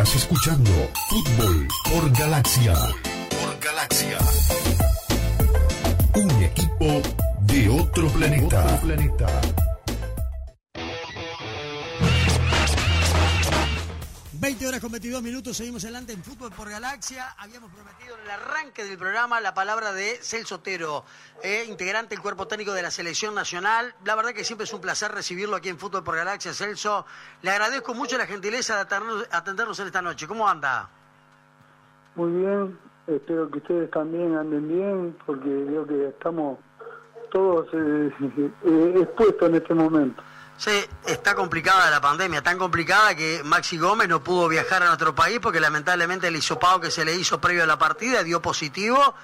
Estás escuchando Fútbol por Galaxia. Por Galaxia. Un equipo de otro planeta. Otro planeta. 20 horas con 22 minutos, seguimos adelante en Fútbol por Galaxia. Habíamos prometido en el arranque del programa la palabra de Celso Otero, eh, integrante del cuerpo técnico de la Selección Nacional. La verdad que siempre es un placer recibirlo aquí en Fútbol por Galaxia, Celso. Le agradezco mucho la gentileza de atendernos en esta noche. ¿Cómo anda? Muy bien, espero que ustedes también anden bien, porque veo que estamos todos eh, eh, expuestos en este momento. Sí, está complicada la pandemia, tan complicada que Maxi Gómez no pudo viajar a nuestro país porque lamentablemente el hisopado que se le hizo previo a la partida dio positivo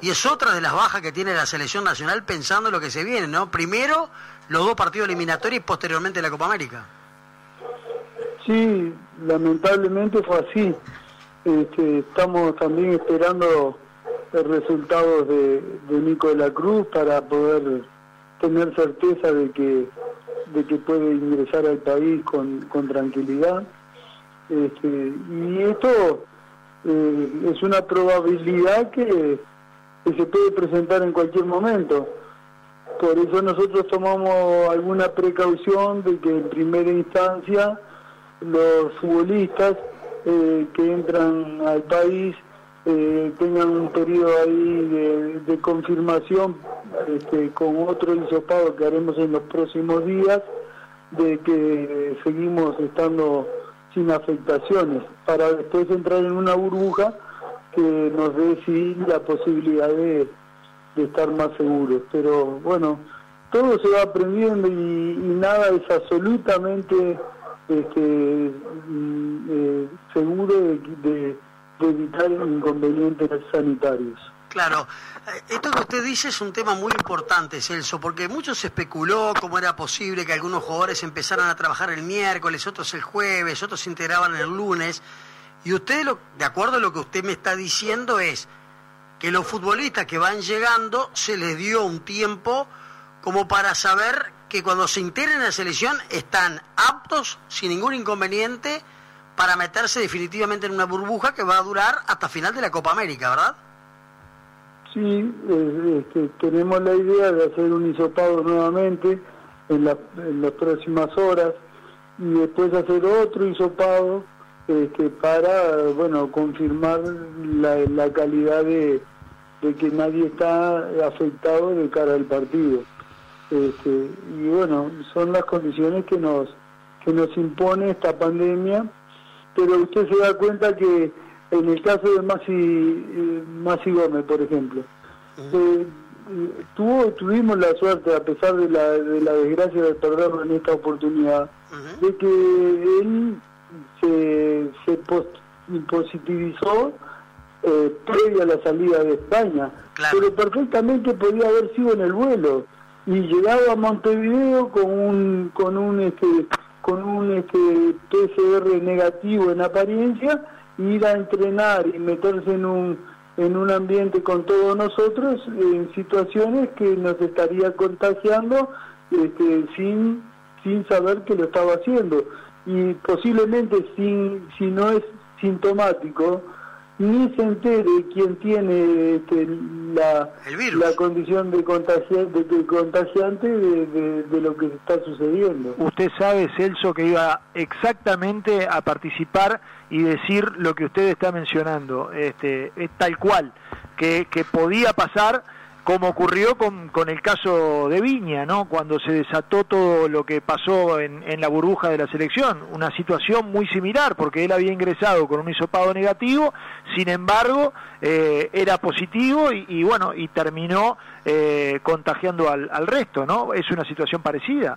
y es otra de las bajas que tiene la selección nacional pensando en lo que se viene, ¿no? Primero los dos partidos eliminatorios y posteriormente la Copa América. Sí, lamentablemente fue así. Este, estamos también esperando resultados de, de Nico de la Cruz para poder tener certeza de que de que puede ingresar al país con, con tranquilidad. Este, y esto eh, es una probabilidad que, se puede presentar en cualquier momento. Por eso nosotros tomamos alguna precaución de que en primera instancia los futbolistas eh, que entran al país eh, tengan un periodo ahí de, confirmación este, con otro hisopado que haremos en los próximos días de que seguimos estando sin afectaciones para después entrar en una burbuja que nos dé sí la posibilidad de, estar más seguros. Pero bueno, todo se va aprendiendo y, nada es absolutamente este, mm, eh, seguro de de evitar inconvenientes sanitarios. Claro, eh, esto que usted dice es un tema muy importante, Celso, porque mucho se especuló cómo era posible que algunos jugadores empezaran a trabajar el miércoles, otros el jueves, otros se integraban el lunes. Y usted, lo, de acuerdo a lo que usted me está diciendo, es que los futbolistas que van llegando se les dio un tiempo como para saber que cuando se integren en la selección están aptos, sin ningún inconveniente, para meterse definitivamente en una burbuja que va a durar hasta final de la Copa América, ¿verdad? Sí, este, tenemos la idea de hacer un hisopado nuevamente en, las próximas horas y después hacer otro hisopado este, para, bueno, confirmar la, calidad de, que nadie está afectado de cara al partido. Este, y bueno, son las condiciones que nos que nos impone esta pandemia pero usted se da cuenta que en el caso de Masi, eh, Masi Gómez, por ejemplo, eh, tuvo, tuvimos la suerte, a pesar de la, de la desgracia de perderlo en esta oportunidad, de que él se, se positivizó eh, previa a la salida de España, pero perfectamente podía haber sido en el vuelo y llegado a Montevideo con un con un este con un este, PCR negativo en apariencia, ir a entrenar y meterse en un, en un ambiente con todos nosotros en situaciones que nos estaría contagiando este, sin, sin saber que lo estaba haciendo. Y posiblemente sin, si no es sintomático, ni se entere quien tiene este, la, la condición de contagiante, de, contagiante de, lo que está sucediendo. Usted sabe, Celso, que iba exactamente a participar y decir lo que usted está mencionando, este, es tal cual, que, que podía pasar como ocurrió con, con, el caso de Viña, ¿no? Cuando se desató todo lo que pasó en, en, la burbuja de la selección, una situación muy similar, porque él había ingresado con un hisopado negativo, sin embargo, eh, era positivo y, bueno, y terminó eh, contagiando al, al, resto, ¿no? Es una situación parecida.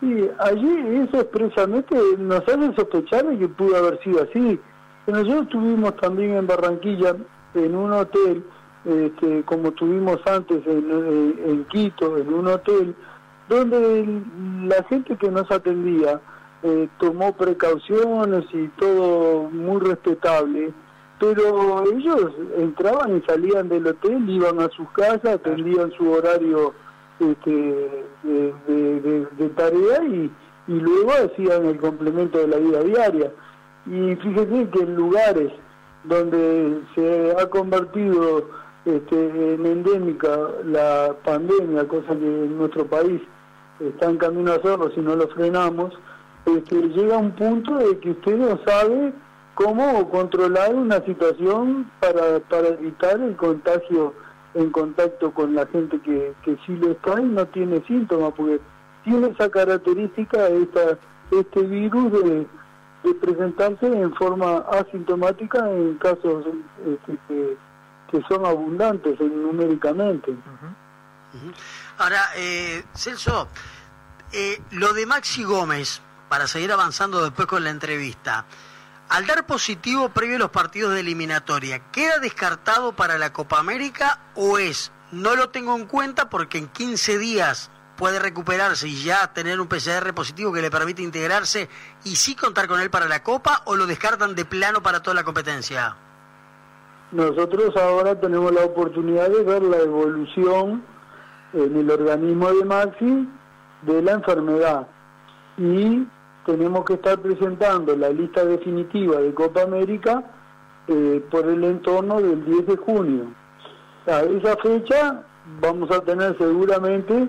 Sí, allí eso expresamente nos hace sospechar de que pudo haber sido así. Nosotros estuvimos también en Barranquilla, en un hotel, este, como tuvimos antes en, Quito, en un hotel, donde la gente que nos atendía eh, tomó precauciones y todo muy respetable, pero ellos entraban y salían del hotel, iban a sus casas, atendían su horario este, de, tarea y, y luego hacían el complemento de la vida diaria. Y fíjese que en lugares donde se ha convertido este, en endémica la pandemia, cosa que en nuestro país está en camino a hacerlo si no lo frenamos, este, llega un punto de que usted no sabe cómo controlar una situación para, evitar el contagio en contacto con la gente que, que sí lo está y no tiene síntomas, porque tiene esa característica esta, este virus de, presentarse en forma asintomática en casos este, que, son abundantes numéricamente. Ahora, eh, Celso, eh, lo de Maxi Gómez, para seguir avanzando después con la entrevista, al dar positivo previo a los partidos de eliminatoria, ¿queda descartado para la Copa América o es, no lo tengo en cuenta porque en 15 días puede recuperarse y ya tener un PCR positivo que le permite integrarse y sí contar con él para la Copa o lo descartan de plano para toda la competencia? Nosotros ahora tenemos la oportunidad de ver la evolución en el organismo de Maxi de la enfermedad y tenemos que estar presentando la lista definitiva de Copa América eh, por el entorno del 10 de junio. A esa fecha vamos a tener seguramente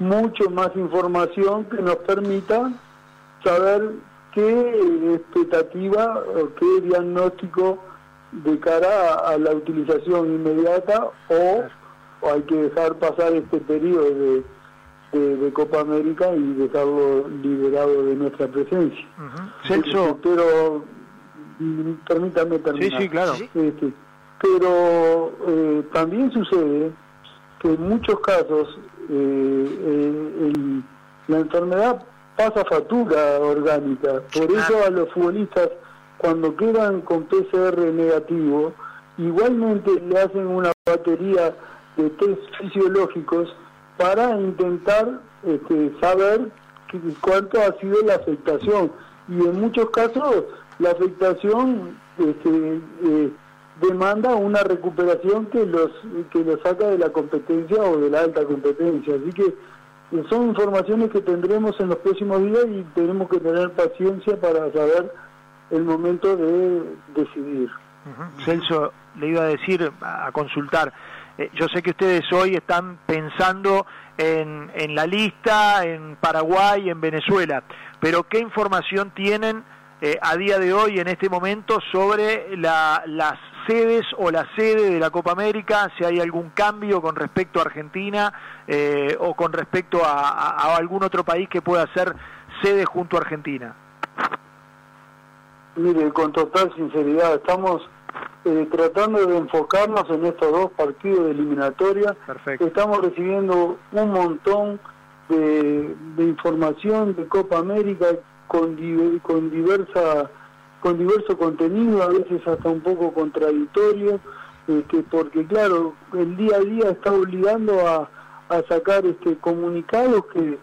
mucho más información que nos permita saber qué expectativa o qué diagnóstico de cara a, la utilización inmediata o hay que dejar pasar este periodo de de, Copa América y dejarlo liberado de nuestra presencia. Celso. Pero, permítame terminar. Sí, sí, claro. Este, pero eh, también sucede que en muchos casos eh, eh, la enfermedad pasa factura orgánica. Por eso a los futbolistas, cuando quedan con PCR negativo, igualmente le hacen una batería de test fisiológicos para intentar este, saber cuánto ha sido la afectación. Y en muchos casos la afectación este, eh, demanda una recuperación que los que los saca de la competencia o de la alta competencia. Así que eh, son informaciones que tendremos en los próximos días y tenemos que tener paciencia para saber el momento de decidir. Celso, le iba a decir, a consultar, eh, yo sé que ustedes hoy están pensando en, en la lista, en Paraguay, en Venezuela, pero ¿qué información tienen eh, a día de hoy, en este momento, sobre las sedes o la sede de la Copa América? Si hay algún cambio con respecto a Argentina eh, o con respecto a, a algún otro país que pueda ser sede junto a Argentina. Mire, con total sinceridad, estamos eh, tratando de enfocarnos en estos dos partidos de eliminatoria. Estamos recibiendo un montón de, información de Copa América con, con diversa con diverso contenido, a veces hasta un poco contradictorio, eh, que porque claro, el día a día está obligando a, a sacar este comunicados que,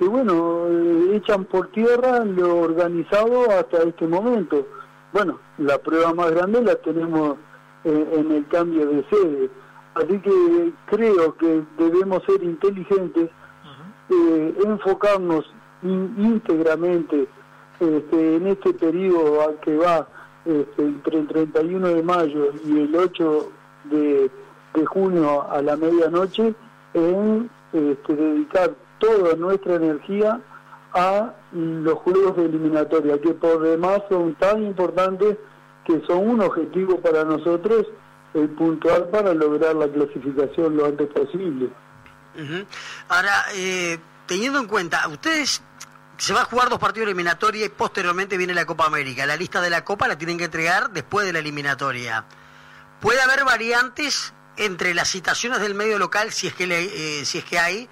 que bueno, eh, echan por tierra lo organizado hasta este momento. Bueno, la prueba más grande la tenemos en el cambio de sede. Así que creo que debemos ser inteligentes, eh, enfocarnos íntegramente este, en este periodo que va este, entre el 31 de mayo y el 8 de, junio a la medianoche en este, dedicar toda nuestra energía a los juegos de eliminatoria, que por demás son tan importantes que son un objetivo para nosotros el puntual para lograr la clasificación lo antes posible. Ahora, eh, teniendo en cuenta, ustedes se va a jugar dos partidos eliminatorios y posteriormente viene la Copa América. La lista de la Copa la tienen que entregar después de la eliminatoria. ¿Puede haber variantes entre las citaciones del medio local, si es que, eh, si es que hay,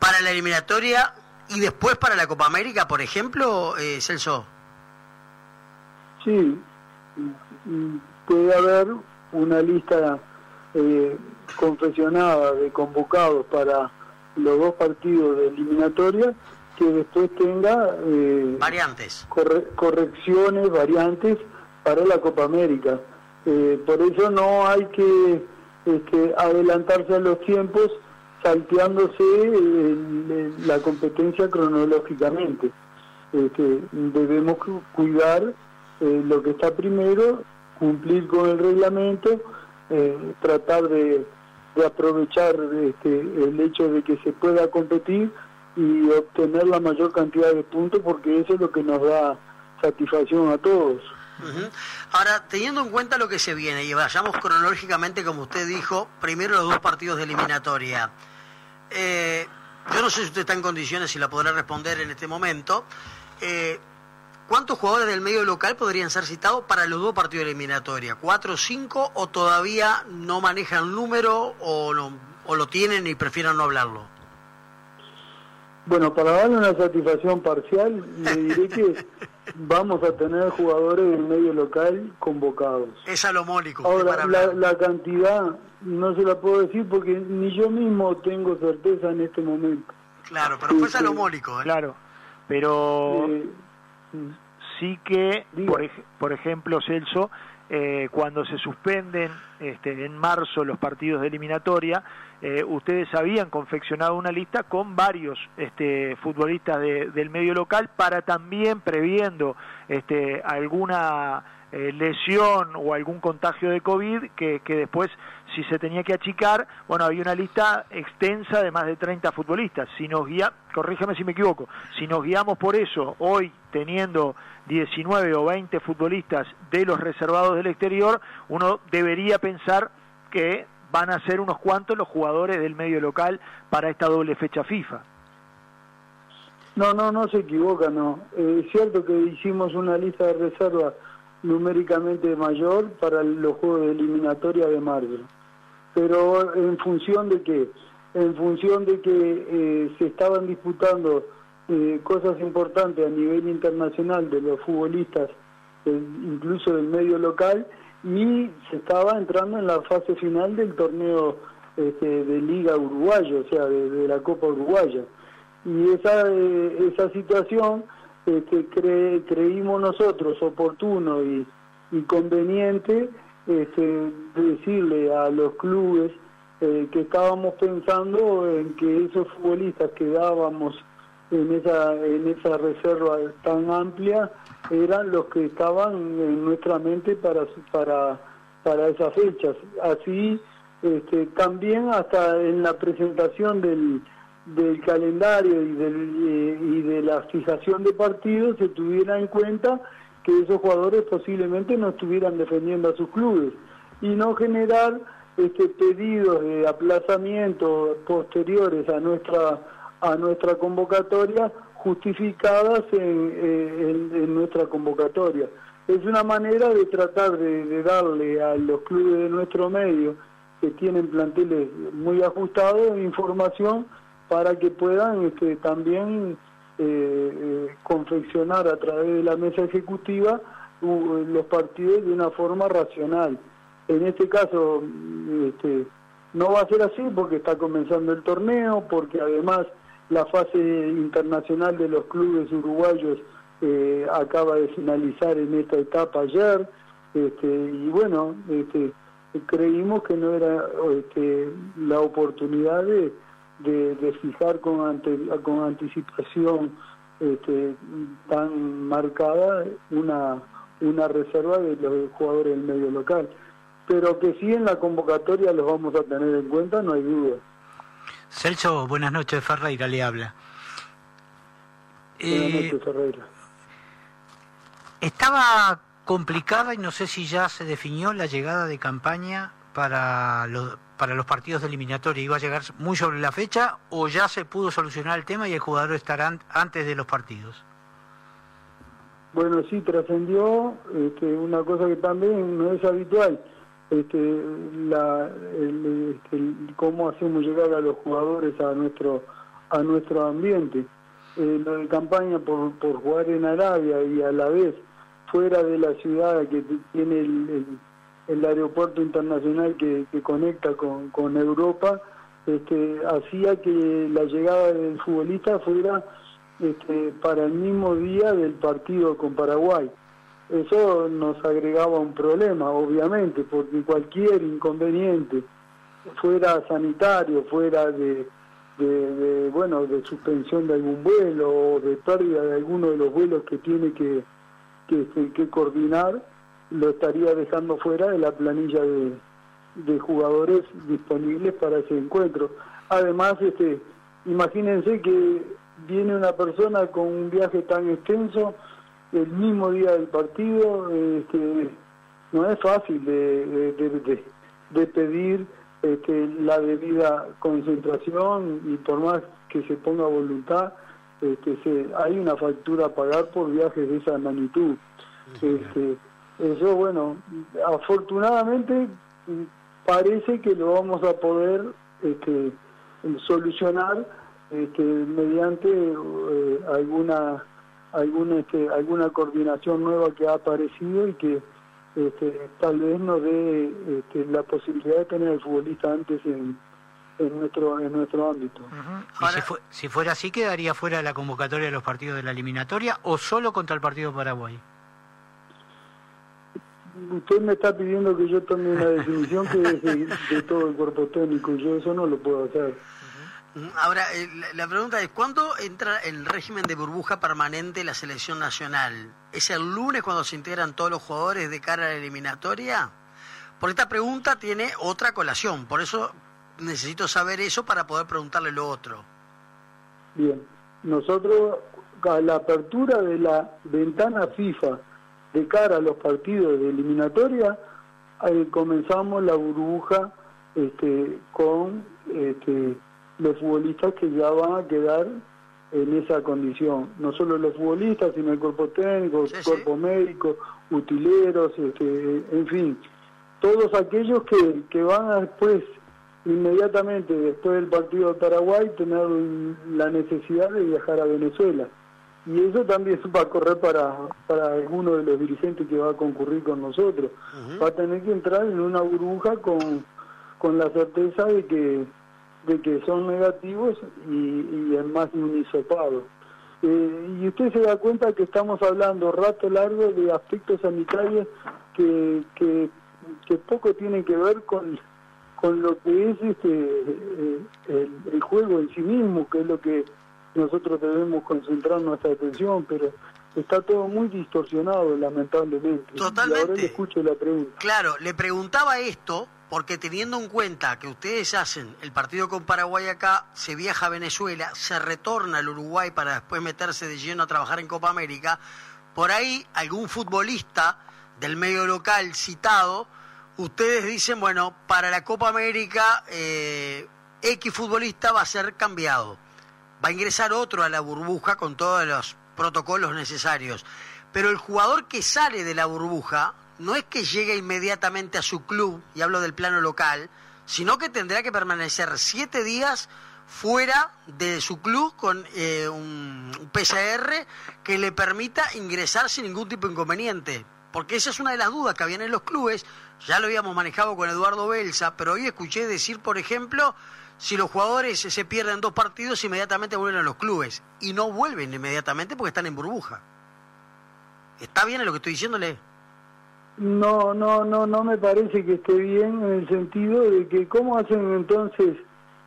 para la eliminatoria y después para la Copa América, por ejemplo, eh, Celso? Sí, puede haber una lista eh, confesionada de convocados para los dos partidos de eliminatoria que después tenga eh, variantes correcciones variantes para la Copa América eh, por eso no hay que este, adelantarse a los tiempos salteándose la competencia cronológicamente. Este, debemos cuidar eh, lo que está primero, cumplir con el reglamento, eh, tratar de, aprovechar este, el hecho de que se pueda competir y obtener la mayor cantidad de puntos porque eso es lo que nos da satisfacción a todos. Ahora, teniendo en cuenta lo que se viene y vayamos cronológicamente, como usted dijo, primero los dos partidos de eliminatoria. Eh, yo no sé si usted está en condiciones y la podrá responder en este momento. Eh, ¿Cuántos jugadores del medio local podrían ser citados para los dos partidos de eliminatoria? ¿Cuatro o cinco o todavía no manejan número o, o lo tienen y prefieren no hablarlo? Bueno, para darle una satisfacción parcial, le diré que vamos a tener jugadores del medio local convocados. Es a lo mólico. Ahora, la, cantidad no se la puedo decir porque ni yo mismo tengo certeza en este momento. Claro, pero fue a lo mólico. ¿eh? Claro, pero eh, sí que, por, por, ejemplo, Celso, eh, cuando se suspenden este, en marzo los partidos de eliminatoria, eh, ustedes habían confeccionado una lista con varios este, futbolistas del medio local para también previendo este, alguna eh, lesión o algún contagio de COVID que, después si se tenía que achicar, bueno, había una lista extensa de más de 30 futbolistas. Si nos guía, corrígeme si me equivoco, si nos guiamos por eso, hoy teniendo 19 o 20 futbolistas de los reservados del exterior, uno debería pensar que van a ser unos cuantos los jugadores del medio local para esta doble fecha FIFA. No, no, no se equivoca, no. Eh, es cierto que hicimos una lista de reservas numéricamente mayor para los juegos de eliminatoria de marzo. Pero en función de qué? En función de que eh, se estaban disputando eh, cosas importantes a nivel internacional de los futbolistas, eh, incluso del medio local, y se estaba entrando en la fase final del torneo este, de Liga Uruguayo, o sea, de, la Copa Uruguaya. Y esa, esa situación este, creímos nosotros oportuno y, conveniente este, decirle a los clubes eh, que estábamos pensando en que esos futbolistas que dábamos en esa, en esa reserva tan amplia eran los que estaban en nuestra mente para, para, para esas fechas. Así, este, también hasta en la presentación del, del calendario y, del, eh, y de la fijación de partidos se tuviera en cuenta que esos jugadores posiblemente no estuvieran defendiendo a sus clubes y no generar este pedidos de aplazamiento posteriores a nuestra a nuestra convocatoria justificadas en, eh, nuestra convocatoria. Es una manera de tratar de darle a los clubes de nuestro medio que tienen planteles muy ajustados información para que puedan este, también eh, eh, confeccionar a través de la mesa ejecutiva los partidos de una forma racional. En este caso este, no va a ser así porque está comenzando el torneo, porque además la fase internacional de los clubes uruguayos eh, acaba de finalizar en esta etapa ayer, este, y bueno, este, creímos que no era este, la oportunidad de de, fijar con, con anticipación este, tan marcada una, una reserva de los jugadores del medio local. Pero que sí en la convocatoria los vamos a tener en cuenta, no hay duda. Celso, buenas noches, Ferreira le habla. Buenas eh, noches, Ferreira. Estaba complicada y no sé si ya se definió la llegada de campaña para los para los partidos de eliminatoria iba a llegar muy sobre la fecha o ya se pudo solucionar el tema y el jugador estará antes de los partidos? Bueno, sí, trascendió este, una cosa que también no es habitual, este, la, este, cómo hacemos llegar a los jugadores a nuestro a nuestro ambiente. Eh, lo de campaña por, por jugar en Arabia y a la vez fuera de la ciudad que tiene el el aeropuerto internacional que, conecta con, Europa, este, hacía que la llegada del futbolista fuera este, para el mismo día del partido con Paraguay. Eso nos agregaba un problema, obviamente, porque cualquier inconveniente, fuera sanitario, fuera de, bueno, de suspensión de algún vuelo o de pérdida de alguno de los vuelos que tiene que, que, que coordinar, lo estaría dejando fuera de la planilla de, de jugadores disponibles para ese encuentro. Además, este, imagínense que viene una persona con un viaje tan extenso el mismo día del partido, este, no es fácil de, de, de, pedir este, la debida concentración y por más que se ponga voluntad, este, se, hay una factura a pagar por viajes de esa magnitud. Este, eso, bueno, afortunadamente parece que lo vamos a poder este, solucionar este, mediante eh, alguna alguna este, alguna coordinación nueva que ha aparecido y que este, tal vez nos dé este, la posibilidad de tener al futbolista antes en, en nuestro en nuestro ámbito. si, fuera así, quedaría fuera la convocatoria de los partidos de la eliminatoria o solo contra el partido Paraguay? Usted me está pidiendo que yo tome una definición que es de, todo el cuerpo técnico yo eso no lo puedo hacer. Ahora, eh, la pregunta es, ¿cuándo entra el régimen de burbuja permanente la selección nacional? ¿Es el lunes cuando se integran todos los jugadores de cara a la eliminatoria? Porque esta pregunta tiene otra colación, por eso necesito saber eso para poder preguntarle lo otro. Bien, nosotros a la apertura de la ventana FIFA de cara a los partidos de eliminatoria, comenzamos la burbuja este, con este, los futbolistas que ya van a quedar en esa condición. No solo los futbolistas, sino el cuerpo técnico, el cuerpo médico, utileros, este, en fin, todos aquellos que, que van a después, inmediatamente después del partido de Paraguay, tener la necesidad de viajar a Venezuela. Y eso también va a correr para, para alguno de los dirigentes que va a concurrir con nosotros. Va a tener que entrar en una burbuja con, con la certeza de que de que son negativos y, y es más de un hisopado. Eh, y usted se da cuenta que estamos hablando rato largo de aspectos sanitarios que, que, poco tienen que ver con, con lo que es este eh, el, el, juego en sí mismo, que es lo que nosotros debemos concentrar nuestra atención, pero está todo muy distorsionado lamentablemente. Totalmente. Y ahora le escucho la pregunta. Claro, le preguntaba esto porque teniendo en cuenta que ustedes hacen el partido con Paraguay acá, se viaja a Venezuela, se retorna al Uruguay para después meterse de lleno a trabajar en Copa América, por ahí algún futbolista del medio local citado, ustedes dicen, bueno, para la Copa América eh, X futbolista va a ser cambiado, va a ingresar otro a la burbuja con todos los protocolos necesarios, pero el jugador que sale de la burbuja no es que llegue inmediatamente a su club, y hablo del plano local, sino que tendrá que permanecer siete días fuera de su club con eh, un PCR que le permita ingresar sin ningún tipo de inconveniente. Porque esa es una de las dudas que habían en los clubes, ya lo habíamos manejado con Eduardo Belsa, pero hoy escuché decir, por ejemplo, si los jugadores se pierden dos partidos, inmediatamente vuelven a los clubes. Y no vuelven inmediatamente porque están en burbuja. ¿Está bien lo que estoy diciéndole? No, no, no, no me parece que esté bien en el sentido de que cómo hacen entonces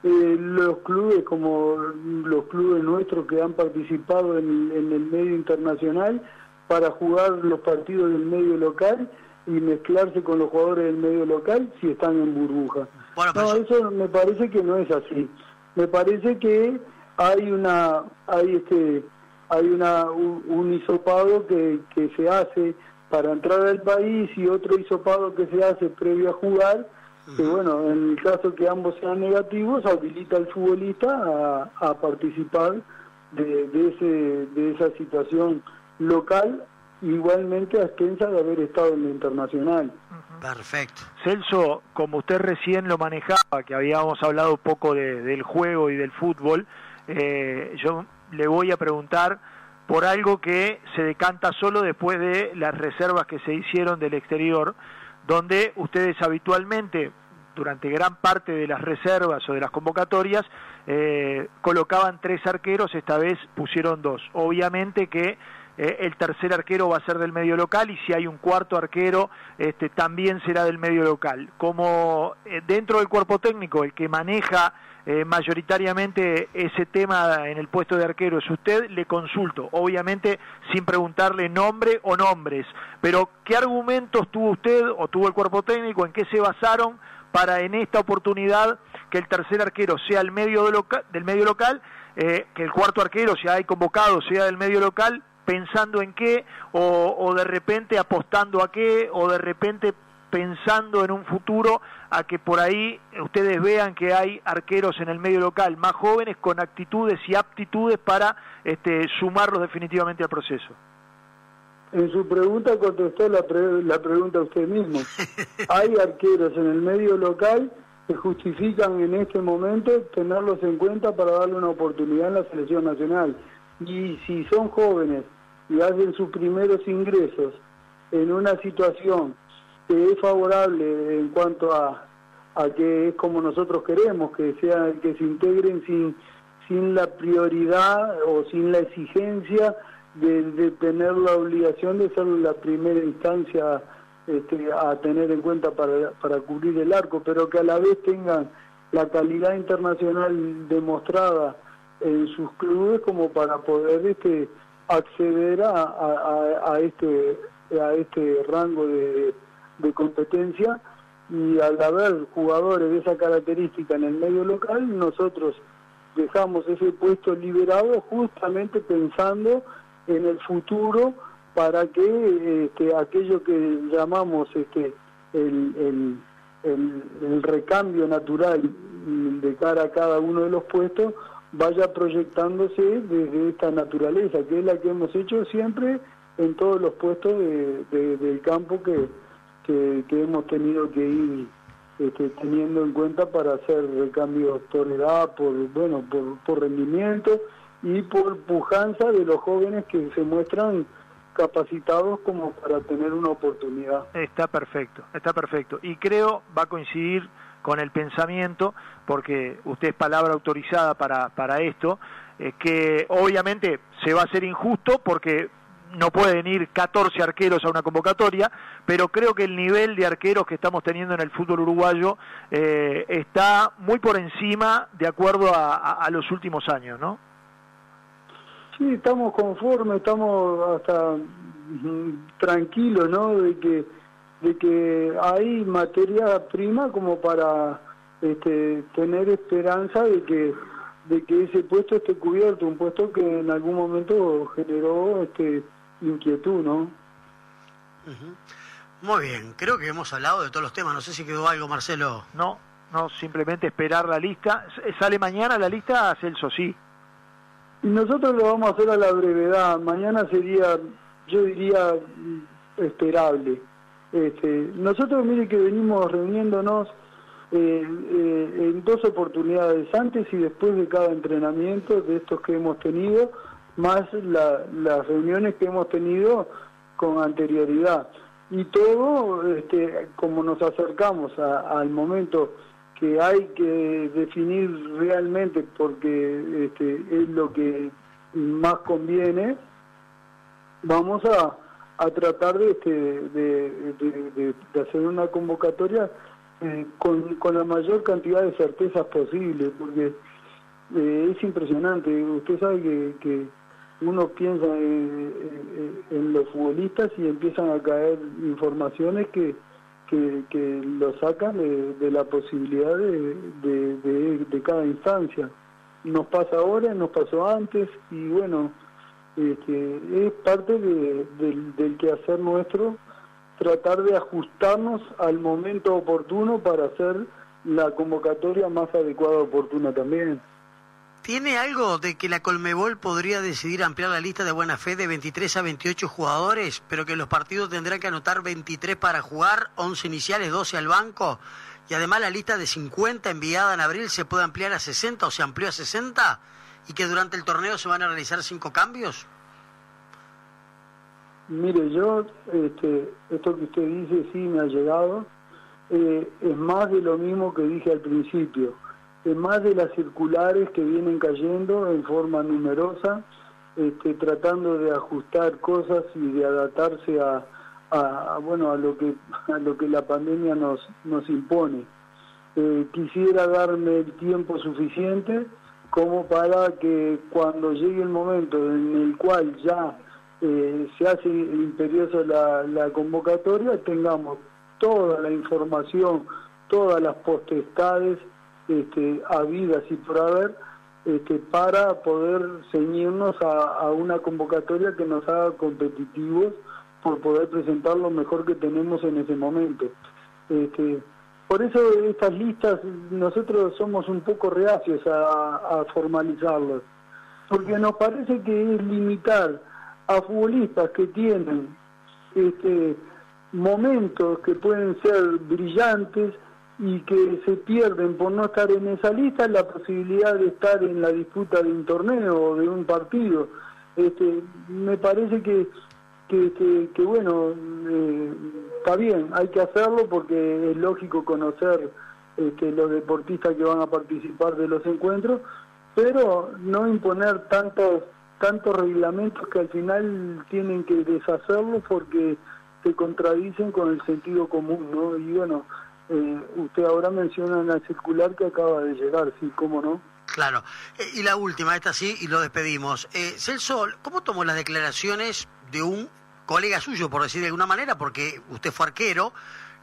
eh, los clubes como los clubes nuestros que han participado en, el medio internacional para jugar los partidos del medio local y mezclarse con los jugadores del medio local si están en burbuja. No, eso me parece que no es así. Me parece que hay una, hay este, hay una un, hisopado que, que se hace para entrar al país y otro hisopado que se hace previo a jugar, que bueno, en el caso que ambos sean negativos, habilita al futbolista a, participar de, ese, de esa situación local, igualmente a de haber estado en lo internacional. Perfecto. Celso, como usted recién lo manejaba, que habíamos hablado un poco del juego y del fútbol, eh, yo le voy a preguntar por algo que se decanta solo después de las reservas que se hicieron del exterior, donde ustedes habitualmente, durante gran parte de las reservas o de las convocatorias, eh, colocaban tres arqueros, esta vez pusieron dos. Obviamente que eh, el tercer arquero va a ser del medio local y si hay un cuarto arquero este, también será del medio local. Como eh, dentro del cuerpo técnico el que maneja eh, mayoritariamente ese tema en el puesto de arquero es usted, le consulto, obviamente sin preguntarle nombre o nombres, pero ¿qué argumentos tuvo usted o tuvo el cuerpo técnico, en qué se basaron para en esta oportunidad que el tercer arquero sea el medio del medio local, que el cuarto arquero, si hay convocado, sea del medio local, pensando en qué, o, de repente apostando a qué, o de repente pensando en un futuro a que por ahí ustedes vean que hay arqueros en el medio local más jóvenes con actitudes y aptitudes para este, sumarlos definitivamente al proceso. En su pregunta contestó la, la pregunta usted mismo. Hay arqueros en el medio local que justifican en este momento tenerlos en cuenta para darle una oportunidad en la selección nacional. Y si son jóvenes y hacen sus primeros ingresos en una situación que es favorable en cuanto a, a que es como nosotros queremos, que sea que se integren sin, sin la prioridad o sin la exigencia de, tener la obligación de ser la primera instancia este, a tener en cuenta para, para cubrir el arco, pero que a la vez tengan la calidad internacional demostrada en sus clubes como para poder este, acceder a, este a este rango de, competencia. Y al haber jugadores de esa característica en el medio local nosotros dejamos ese puesto liberado justamente pensando en el futuro para que este, aquello que llamamos este el, el recambio natural de cara a cada uno de los puestos vaya proyectándose desde esta naturaleza, que es la que hemos hecho siempre en todos los puestos de, del campo que, que, hemos tenido que ir este, teniendo en cuenta para hacer recambios por edad, por bueno, por, por rendimiento y por pujanza de los jóvenes que se muestran capacitados como para tener una oportunidad. Está perfecto, está perfecto. Y creo va a coincidir con el pensamiento, porque usted es palabra autorizada para, para esto, eh, que obviamente se va a hacer injusto porque no pueden ir 14 arqueros a una convocatoria, pero creo que el nivel de arqueros que estamos teniendo en el fútbol uruguayo eh, está muy por encima de acuerdo a, los últimos años, ¿no? Sí, estamos conformes, estamos hasta mm, tranquilos, ¿no? De que de que hay materia prima como para este, tener esperanza de que de que ese puesto esté cubierto, un puesto que en algún momento generó este inquietud, ¿no? Muy bien, creo que hemos hablado de todos los temas, no sé si quedó algo, Marcelo. No, no, simplemente esperar la lista. ¿Sale mañana la lista, Celso? Sí. Y nosotros lo vamos a hacer a la brevedad. Mañana sería, yo diría, esperable. Este, nosotros, mire que venimos reuniéndonos eh, eh, en dos oportunidades, antes y después de cada entrenamiento de estos que hemos tenido, más las reuniones que hemos tenido con anterioridad. Y todo, este, como nos acercamos al momento que hay que definir realmente, porque este, es lo que más conviene, vamos a a tratar de, este, de, de, hacer una convocatoria eh, con, con, la mayor cantidad de certezas posible, porque eh, es impresionante. Usted sabe que, que uno piensa en, los futbolistas y empiezan a caer informaciones que, que, que lo sacan de, la posibilidad de, de cada instancia. Nos pasa ahora, nos pasó antes y bueno, este, es parte del, del quehacer nuestro tratar de ajustarnos al momento oportuno para hacer la convocatoria más adecuada oportuna también. ¿Tiene algo de que la Colmebol podría decidir ampliar la lista de buena fe de 23 a 28 jugadores, pero que los partidos tendrán que anotar 23 para jugar, 11 iniciales, 12 al banco? Y además la lista de 50 enviada en abril se puede ampliar a 60 o se amplió a 60? Y que durante el torneo se van a realizar cinco cambios? Mire, yo, este, esto que usted dice sí me ha llegado, eh, es más de lo mismo que dije al principio, es más de las circulares que vienen cayendo en forma numerosa este, tratando de ajustar cosas y de adaptarse a, a, bueno a lo que a lo que la pandemia nos nos impone. Eh, quisiera darme el tiempo suficiente como para que cuando llegue el momento en el cual ya eh, se hace imperiosa la, convocatoria, tengamos toda la información, todas las potestades este, habidas y por haber este, para poder ceñirnos a, una convocatoria que nos haga competitivos por poder presentar lo mejor que tenemos en ese momento. Este, por eso estas listas nosotros somos un poco reacios a, a formalizarlas, porque nos parece que es limitar a futbolistas que tienen este, momentos que pueden ser brillantes y que se pierden por no estar en esa lista la posibilidad de estar en la disputa de un torneo o de un partido. Este, me parece que, que, que, bueno, eh, está bien, hay que hacerlo porque es lógico conocer este, los deportistas que van a participar de los encuentros, pero no imponer tantos tantos reglamentos que al final tienen que deshacerlos porque se contradicen con el sentido común, ¿no? Y bueno, eh, usted ahora menciona la circular que acaba de llegar, sí, ¿cómo no? Claro. Eh, y la última, esta sí, y lo despedimos. Eh, Celso, ¿cómo tomó las declaraciones de un colega suyo, por decir de alguna manera, porque usted fue arquero,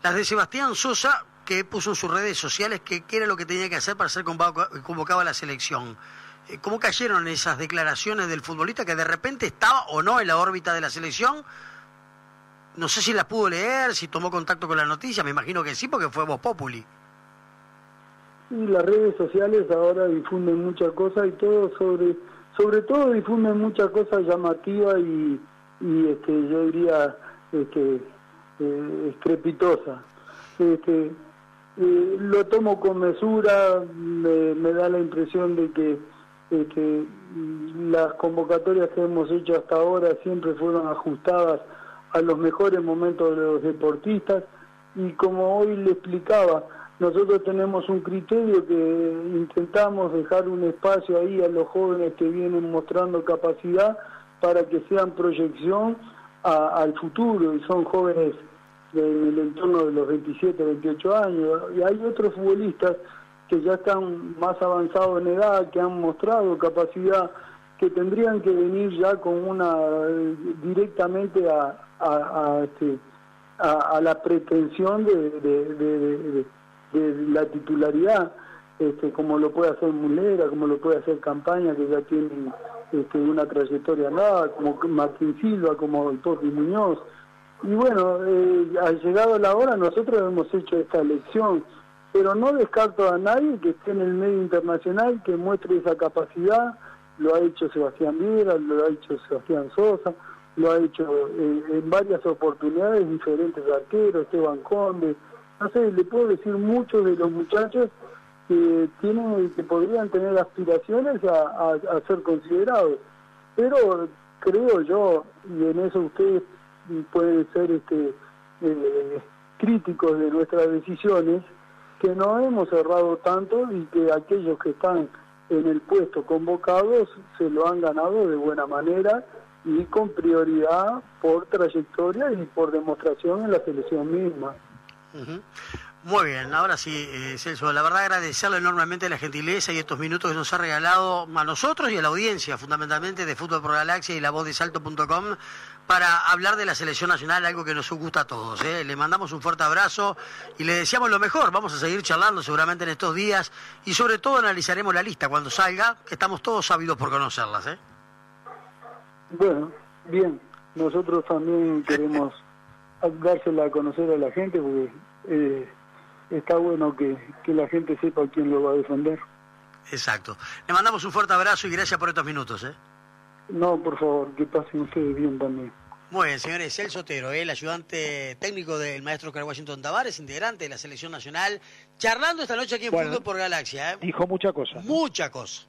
las de Sebastián Sosa, que puso en sus redes sociales que qué era lo que tenía que hacer para ser convocado a la selección? Eh, ¿Cómo cayeron esas declaraciones del futbolista que de repente estaba o no en la órbita de la selección? No sé si las pudo leer, si tomó contacto con la noticia, me imagino que sí, porque fue Voz Populi. Y las redes sociales ahora difunden muchas cosas y todo sobre, sobre todo difunden muchas cosas llamativas y, y este, yo diría este, eh, estrepitosas. Este, eh, lo tomo con mesura, me, da la impresión de que este, las convocatorias que hemos hecho hasta ahora siempre fueron ajustadas a los mejores momentos de los deportistas y como hoy le explicaba, nosotros tenemos un criterio que intentamos dejar un espacio ahí a los jóvenes que vienen mostrando capacidad para que sean proyección al futuro y son jóvenes en el entorno de los 27, 28 años. Y hay otros futbolistas que ya están más avanzados en edad, que han mostrado capacidad que tendrían que venir ya con una directamente a, a, este, a, la pretensión de, la titularidad, este, como lo puede hacer Mulera, como lo puede hacer Campaña, que ya tienen este, una trayectoria nada, como Martín Silva, como el Torri Muñoz. Y bueno, eh, ha llegado la hora, nosotros hemos hecho esta elección, pero no descarto a nadie que esté en el medio internacional, que muestre esa capacidad, lo ha hecho Sebastián Viera, lo ha hecho Sebastián Sosa, lo ha hecho eh, en varias oportunidades diferentes arqueros, Esteban Conde, no sé, le puedo decir muchos de los muchachos que tienen que podrían tener aspiraciones a, ser considerados, pero creo yo, y en eso ustedes pueden ser este, eh, críticos de nuestras decisiones, que no hemos cerrado tanto y que aquellos que están en el puesto convocados se lo han ganado de buena manera y con prioridad por trayectoria y por demostración en la selección misma. Muy bien, ahora sí, eh, Celso, la verdad agradecerle enormemente la gentileza y estos minutos que nos ha regalado a nosotros y a la audiencia, fundamentalmente de Fútbol Pro Galaxia y la voz de salto.com, para hablar de la selección nacional, algo que nos gusta a todos. ¿eh? Le mandamos un fuerte abrazo y le deseamos lo mejor. Vamos a seguir charlando seguramente en estos días y sobre todo analizaremos la lista cuando salga, que estamos todos sabidos por conocerlas. ¿eh? Bueno, bien, nosotros también queremos dársela a conocer a la gente porque... Eh, está bueno que, la gente sepa quién lo va a defender. Exacto. Le mandamos un fuerte abrazo y gracias por estos minutos. ¿eh? No, por favor, que pasen ustedes bien también. Muy bien, señores. El Sotero, el ayudante técnico del maestro Carl Washington Tavares, integrante de la selección nacional, charlando esta noche aquí en Fútbol por Galaxia. ¿eh? Dijo mucha cosa. Mucha cosa.